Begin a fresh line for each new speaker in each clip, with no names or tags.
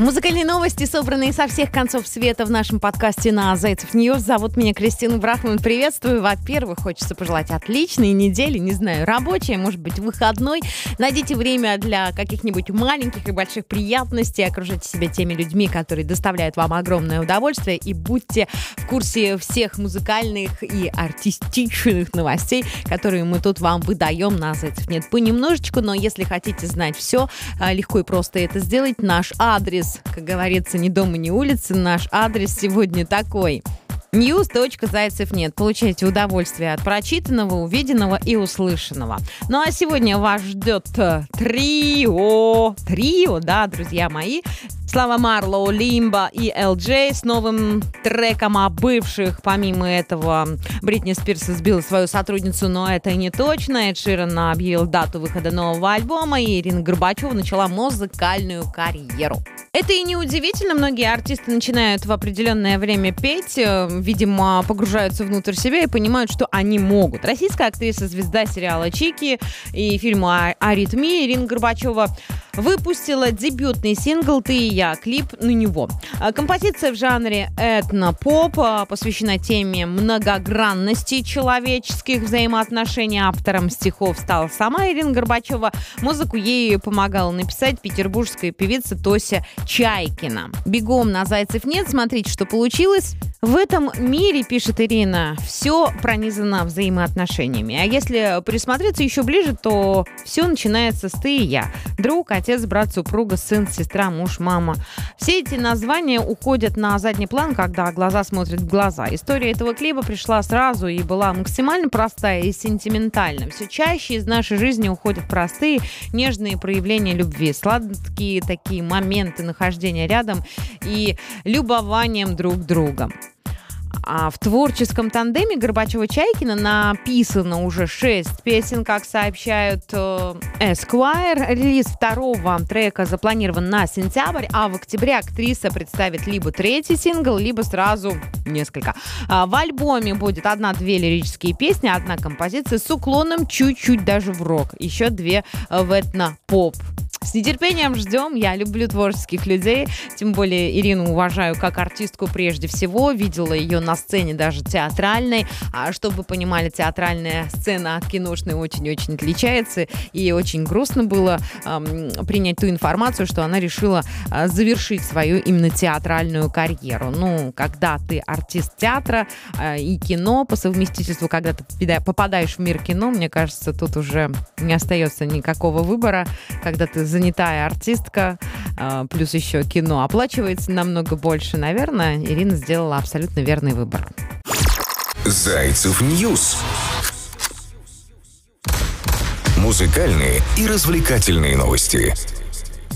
Музыкальные новости, собранные со всех концов света в нашем подкасте на Зайцев News. Зовут меня Кристина Брахман. Приветствую. Во-первых, хочется пожелать отличной недели, не знаю, рабочей, может быть, выходной. Найдите время для каких-нибудь маленьких и больших приятностей. Окружите себя теми людьми, которые доставляют вам огромное удовольствие. И будьте в курсе всех музыкальных и артистичных новостей, которые мы тут вам выдаем на Зайцев Нет понемножечку. Но если хотите знать все, а, легко и просто это сделать. Наш адрес как говорится, ни дома, ни улицы. Наш адрес сегодня такой. News.зайцев нет. Получайте удовольствие от прочитанного, увиденного и услышанного. Ну а сегодня вас ждет э, трио. Трио, да, друзья мои. Слава Марлоу, Лимба и LJ с новым треком о бывших. Помимо этого, Бритни Спирс сбила свою сотрудницу, но это не точно. Эд Ширан объявил дату выхода нового альбома, и Ирина Горбачева начала музыкальную карьеру. Это и не удивительно. Многие артисты начинают в определенное время петь, э, видимо, погружаются внутрь себя и понимают, что они могут. Российская актриса, звезда сериала «Чики» и фильма «Аритмия» Ирина Горбачева выпустила дебютный сингл «Ты и я», клип на него. А, композиция в жанре этно-поп а, посвящена теме многогранности человеческих взаимоотношений. Автором стихов стала сама Ирина Горбачева. Музыку ей помогала написать петербургская певица Тося Чайкина. Бегом на «Зайцев нет», смотрите, что получилось. В этом мире, пишет Ирина, все пронизано взаимоотношениями. А если присмотреться еще ближе, то все начинается с ты и я. Друг, отец, брат, супруга, сын, сестра, муж, мама. Все эти названия уходят на задний план, когда глаза смотрят в глаза. История этого клипа пришла сразу и была максимально простая и сентиментальна. Все чаще из нашей жизни уходят простые, нежные проявления любви, сладкие такие моменты нахождения рядом и любованием друг другом. А в творческом тандеме Горбачева-Чайкина написано уже шесть песен, как сообщают э, Esquire. Релиз второго трека запланирован на сентябрь, а в октябре актриса представит либо третий сингл, либо сразу несколько. А в альбоме будет одна-две лирические песни, одна композиция с уклоном чуть-чуть даже в рок, еще две в этно-поп. С нетерпением ждем. Я люблю творческих людей. Тем более Ирину уважаю как артистку прежде всего. Видела ее на сцене даже театральной. А чтобы понимали, театральная сцена от киношной очень-очень отличается. И очень грустно было эм, принять ту информацию, что она решила э, завершить свою именно театральную карьеру. Ну, когда ты артист театра э, и кино по совместительству, когда ты попадаешь в мир кино, мне кажется, тут уже не остается никакого выбора, когда ты занятая артистка, а, плюс еще кино оплачивается намного больше, наверное, Ирина сделала абсолютно верный выбор.
Зайцев News. Музыкальные и развлекательные новости.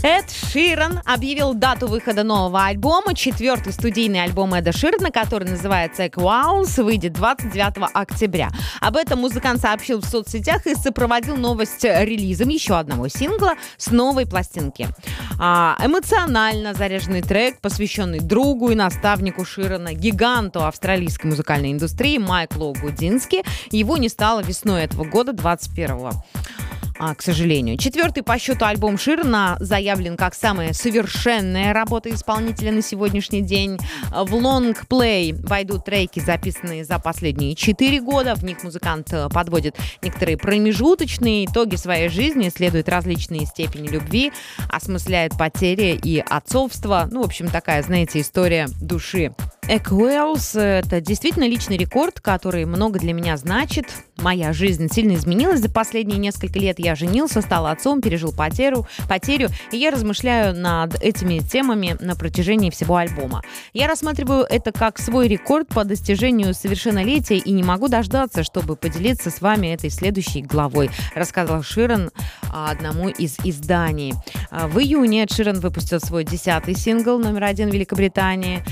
Эд Ширан объявил дату выхода нового альбома. Четвертый студийный альбом Эда Ширана, который называется «Equals», выйдет 29 октября. Об этом музыкант сообщил в соцсетях и сопроводил новость релизом еще одного сингла с новой пластинки. А, эмоционально заряженный трек, посвященный другу и наставнику Ширана, гиганту австралийской музыкальной индустрии Майклу Гудински. Его не стало весной этого года, 21 -го а, к сожалению. Четвертый по счету альбом Ширна заявлен как самая совершенная работа исполнителя на сегодняшний день. В лонгплей войдут треки, записанные за последние четыре года. В них музыкант э, подводит некоторые промежуточные итоги своей жизни, исследует различные степени любви, осмысляет потери и отцовство. Ну, в общем, такая, знаете, история души. Эквелс — это действительно личный рекорд, который много для меня значит. Моя жизнь сильно изменилась за последние несколько лет. Я женился, стал отцом, пережил потерю, потерю, и я размышляю над этими темами на протяжении всего альбома. Я рассматриваю это как свой рекорд по достижению совершеннолетия и не могу дождаться, чтобы поделиться с вами этой следующей главой, рассказал Ширан одному из изданий. В июне Ширан выпустил свой десятый сингл номер один в Великобритании.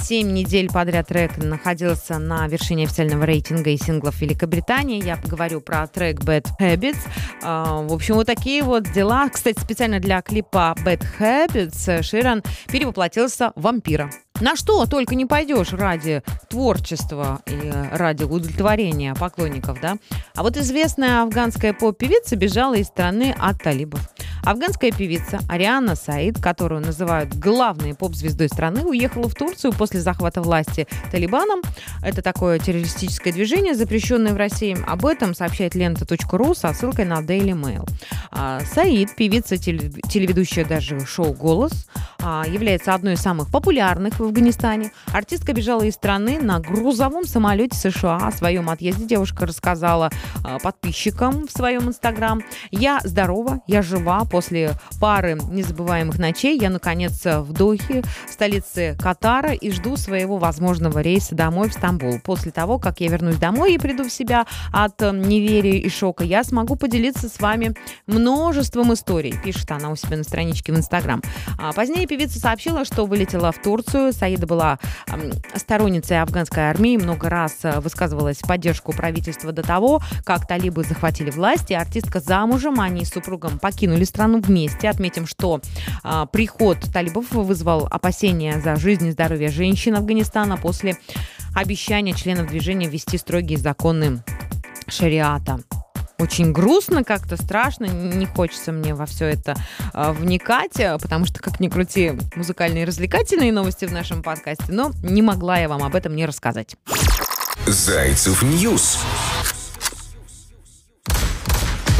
Семь недель подряд трек находился на вершине официального рейтинга и синглов Великобритании. Я поговорю про трек Bad Habits. А, в общем, вот такие вот дела. Кстати, специально для клипа Bad Habits Ширан перевоплотился в вампира. На что только не пойдешь ради творчества и ради удовлетворения поклонников, да? А вот известная афганская поп-певица бежала из страны от талибов. Афганская певица Ариана Саид, которую называют главной поп-звездой страны, уехала в Турцию после захвата власти Талибаном. Это такое террористическое движение, запрещенное в России. Об этом сообщает лента.ру со ссылкой на Daily Mail. А, Саид, певица, телеведущая даже шоу «Голос», а, является одной из самых популярных в Афганистане. Артистка бежала из страны на грузовом самолете США. О своем отъезде девушка рассказала а, подписчикам в своем инстаграм. «Я здорова, я жива, После пары незабываемых ночей я, наконец, в Дохе, столице Катара, и жду своего возможного рейса домой в Стамбул. После того, как я вернусь домой и приду в себя от э, неверия и шока, я смогу поделиться с вами множеством историй, пишет она у себя на страничке в Инстаграм. А позднее певица сообщила, что вылетела в Турцию. Саида была сторонницей афганской армии, много раз э, высказывалась в поддержку правительства до того, как талибы захватили власть, и артистка замужем, они с супругом покинули страну страну вместе. Отметим, что а, приход талибов вызвал опасения за жизнь и здоровье женщин Афганистана после обещания членов движения ввести строгие законы шариата очень грустно, как-то страшно, не хочется мне во все это э, вникать, потому что, как ни крути, музыкальные и развлекательные новости в нашем подкасте, но не могла я вам об этом не рассказать.
Зайцев News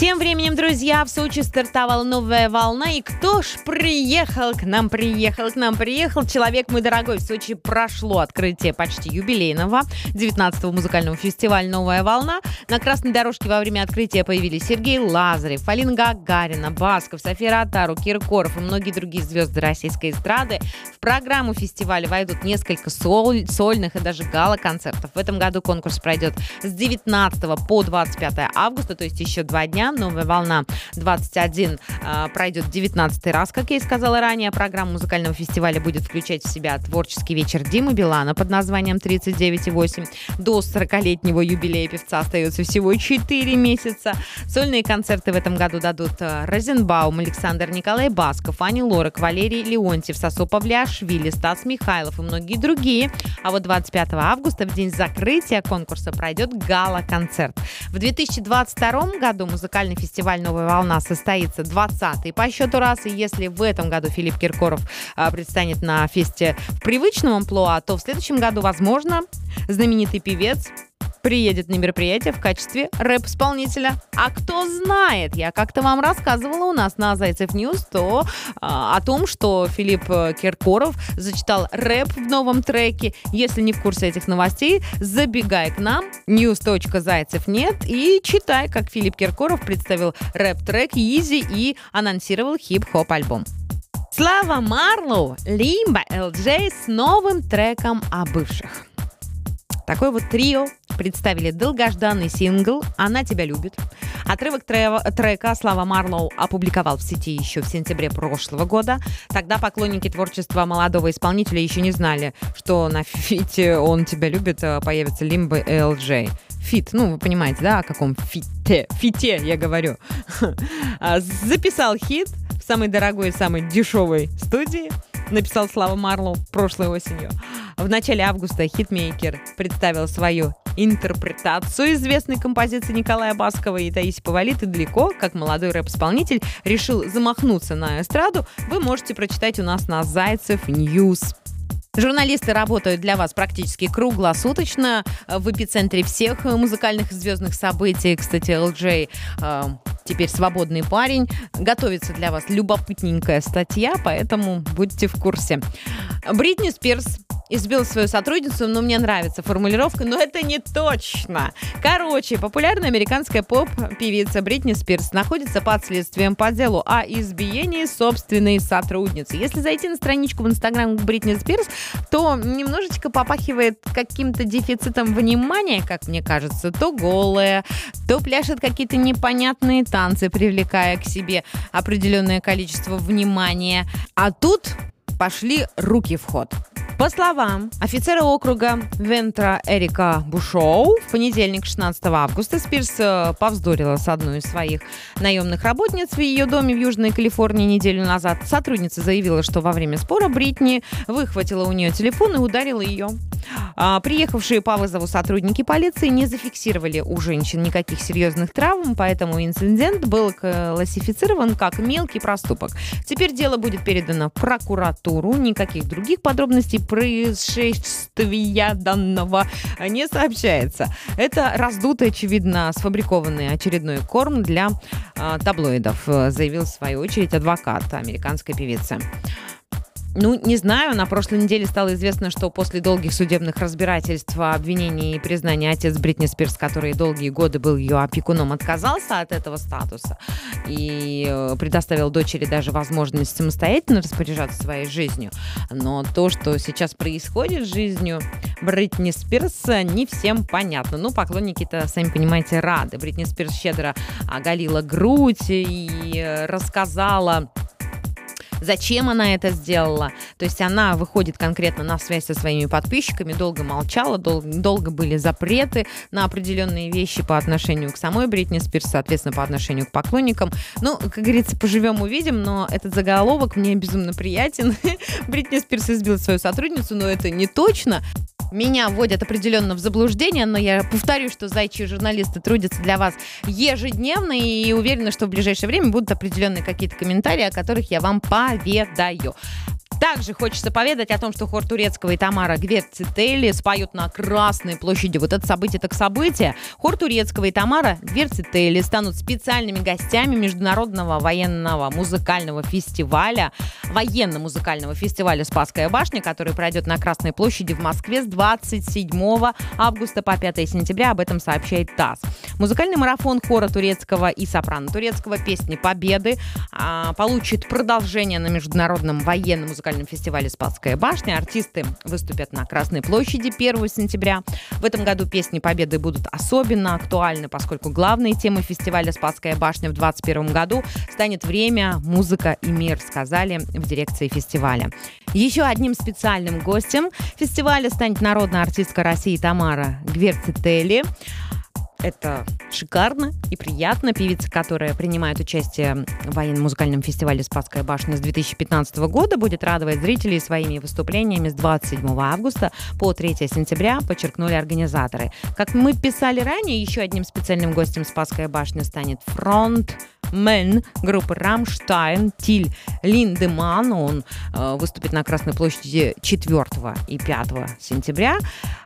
Тем временем, друзья, в Сочи стартовала новая волна. И кто ж приехал к нам, приехал к нам, приехал? Человек мой дорогой. В Сочи прошло открытие почти юбилейного 19-го музыкального фестиваля «Новая волна». На красной дорожке во время открытия появились Сергей Лазарев, Алина Гагарина, Басков, София Ротару, Киркоров и многие другие звезды российской эстрады. В программу фестиваля войдут несколько соль, сольных и даже гала-концертов. В этом году конкурс пройдет с 19 по 25 августа, то есть еще два дня Новая волна 21 э, пройдет 19 раз, как я и сказала ранее. Программа музыкального фестиваля будет включать в себя творческий вечер Димы Билана под названием 39,8. До 40-летнего юбилея певца остается всего 4 месяца. Сольные концерты в этом году дадут э, Розенбаум, Александр Николай Басков, Ани Лорак, Валерий Леонтьев, Сосо Павлиашвили, Стас Михайлов и многие другие. А вот 25 августа, в день закрытия конкурса, пройдет гала-концерт. В 2022 году музыкальный музыкальный фестиваль «Новая волна» состоится 20-й по счету раз. И если в этом году Филипп Киркоров а, предстанет на фесте в привычном амплуа, то в следующем году, возможно, знаменитый певец приедет на мероприятие в качестве рэп-исполнителя. А кто знает, я как-то вам рассказывала у нас на Зайцев News то, а, о том, что Филипп э, Киркоров зачитал рэп в новом треке. Если не в курсе этих новостей, забегай к нам, news.зайцев нет, и читай, как Филипп Киркоров представил рэп-трек Easy и анонсировал хип-хоп альбом. Слава Марлоу, Лимба, LJ с новым треком о бывших. Такое вот трио представили долгожданный сингл «Она тебя любит». Отрывок трека Слава Марлоу опубликовал в сети еще в сентябре прошлого года. Тогда поклонники творчества молодого исполнителя еще не знали, что на фите «Он тебя любит» появится Лимба и Элджей. Фит, ну, вы понимаете, да, о каком фите, фите я говорю. А, записал хит в самой дорогой и самой дешевой студии, написал Слава Марлоу прошлой осенью. В начале августа хитмейкер представил свою интерпретацию известной композиции Николая Баскова и Таисии Повалий «Ты далеко», как молодой рэп-исполнитель решил замахнуться на эстраду, вы можете прочитать у нас на Zaycev News. Журналисты работают для вас практически круглосуточно в эпицентре всех музыкальных и звездных событий. Кстати, Элджей э, теперь свободный парень. Готовится для вас любопытненькая статья, поэтому будьте в курсе. Бритни Спирс избил свою сотрудницу, но мне нравится формулировка, но это не точно. Короче, популярная американская поп-певица Бритни Спирс находится под следствием по делу о избиении собственной сотрудницы. Если зайти на страничку в Инстаграм Бритни Спирс, то немножечко попахивает каким-то дефицитом внимания, как мне кажется. То голая, то пляшет какие-то непонятные танцы, привлекая к себе определенное количество внимания. А тут пошли руки в ход. По словам офицера округа Вентра Эрика Бушоу, в понедельник, 16 августа, Спирс э, повздорила с одной из своих наемных работниц в ее доме в Южной Калифорнии неделю назад. Сотрудница заявила, что во время спора Бритни выхватила у нее телефон и ударила ее. А, приехавшие по вызову сотрудники полиции не зафиксировали у женщин никаких серьезных травм, поэтому инцидент был классифицирован как мелкий проступок. Теперь дело будет передано в прокуратуру. Никаких других подробностей происшествия данного не сообщается. Это раздутый, очевидно, сфабрикованный очередной корм для э, таблоидов, заявил в свою очередь адвокат американской певицы. Ну, не знаю, на прошлой неделе стало известно, что после долгих судебных разбирательств, обвинений и признания отец Бритни Спирс, который долгие годы был ее опекуном, отказался от этого статуса и э, предоставил дочери даже возможность самостоятельно распоряжаться своей жизнью. Но то, что сейчас происходит с жизнью Бритни Спирс, не всем понятно. Ну, поклонники-то, сами понимаете, рады. Бритни Спирс щедро оголила грудь и э, рассказала зачем она это сделала. То есть она выходит конкретно на связь со своими подписчиками, долго молчала, дол- долго были запреты на определенные вещи по отношению к самой Бритни Спирс, соответственно, по отношению к поклонникам. Ну, как говорится, поживем, увидим, но этот заголовок мне безумно приятен. Бритни Спирс избила свою сотрудницу, но это не точно меня вводят определенно в заблуждение, но я повторю, что зайчьи журналисты трудятся для вас ежедневно и уверена, что в ближайшее время будут определенные какие-то комментарии, о которых я вам поведаю. Также хочется поведать о том, что хор Турецкого и Тамара Гверцители споют на Красной площади. Вот это событие так событие. Хор Турецкого и Тамара Гверцители станут специальными гостями Международного военного музыкального фестиваля, военно-музыкального фестиваля «Спасская башня», который пройдет на Красной площади в Москве с 27 августа по 5 сентября. Об этом сообщает ТАСС. Музыкальный марафон хора Турецкого и сопрано Турецкого «Песни Победы» а, получит продолжение на Международном военно музыкальном музыкальном фестивале «Спасская башня». Артисты выступят на Красной площади 1 сентября. В этом году песни Победы будут особенно актуальны, поскольку главной темой фестиваля «Спасская башня» в 2021 году станет время, музыка и мир, сказали в дирекции фестиваля. Еще одним специальным гостем фестиваля станет народная артистка России Тамара Гверцители. Это шикарно и приятно. Певица, которая принимает участие в военно-музыкальном фестивале «Спасская башня» с 2015 года, будет радовать зрителей своими выступлениями с 27 августа по 3 сентября, подчеркнули организаторы. Как мы писали ранее, еще одним специальным гостем «Спасская башня» станет фронт Мэн группы Рамштайн Тиль Линдеман. Он э, выступит на Красной площади 4 и 5 сентября.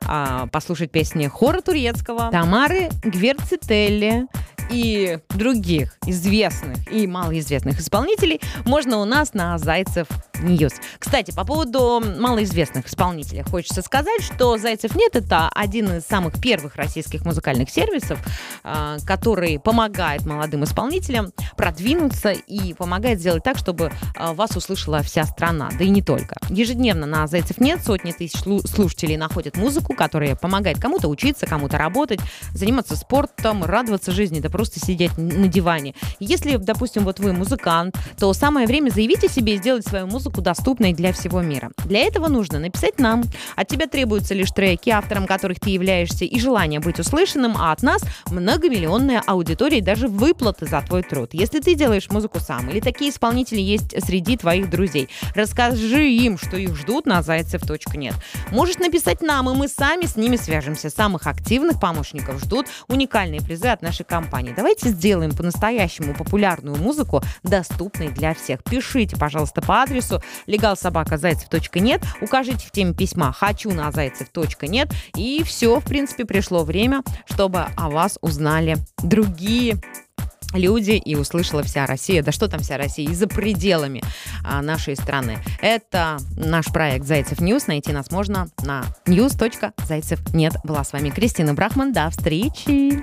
Э, послушать песни Хора Турецкого, Тамары Гвердцители и других известных и малоизвестных исполнителей можно у нас на Zaycev News. Кстати, по поводу малоизвестных исполнителей хочется сказать, что Zaycev.net это один из самых первых российских музыкальных сервисов, а, который помогает молодым исполнителям продвинуться и помогает сделать так, чтобы а, вас услышала вся страна, да и не только. Ежедневно на Зайцев нет сотни тысяч слушателей находят музыку, которая помогает кому-то учиться, кому-то работать, заниматься спортом, радоваться жизни, да просто сидеть на диване. Если, допустим, вот вы музыкант, то самое время заявить о себе и сделать свою музыку доступной для всего мира. Для этого нужно написать нам. От тебя требуются лишь треки, автором которых ты являешься, и желание быть услышанным, а от нас многомиллионная аудитория и даже выплаты за твой труд. Если ты делаешь музыку сам, или такие исполнители есть среди твоих друзей, расскажи им, что их ждут на зайцев.нет. Можешь написать нам, и мы сами с ними свяжемся. Самых активных помощников ждут уникальные призы от нашей компании. Давайте сделаем по-настоящему популярную музыку доступной для всех. Пишите, пожалуйста, по адресу legalsobakazайцев.нет, укажите в теме письма «Хочу на зайцев.нет» и все, в принципе, пришло время, чтобы о вас узнали другие люди и услышала вся Россия. Да что там вся Россия? И за пределами а, нашей страны. Это наш проект Zaycev News. Найти нас можно на news.zaycev.net. Была с вами Кристина Брахман. До встречи!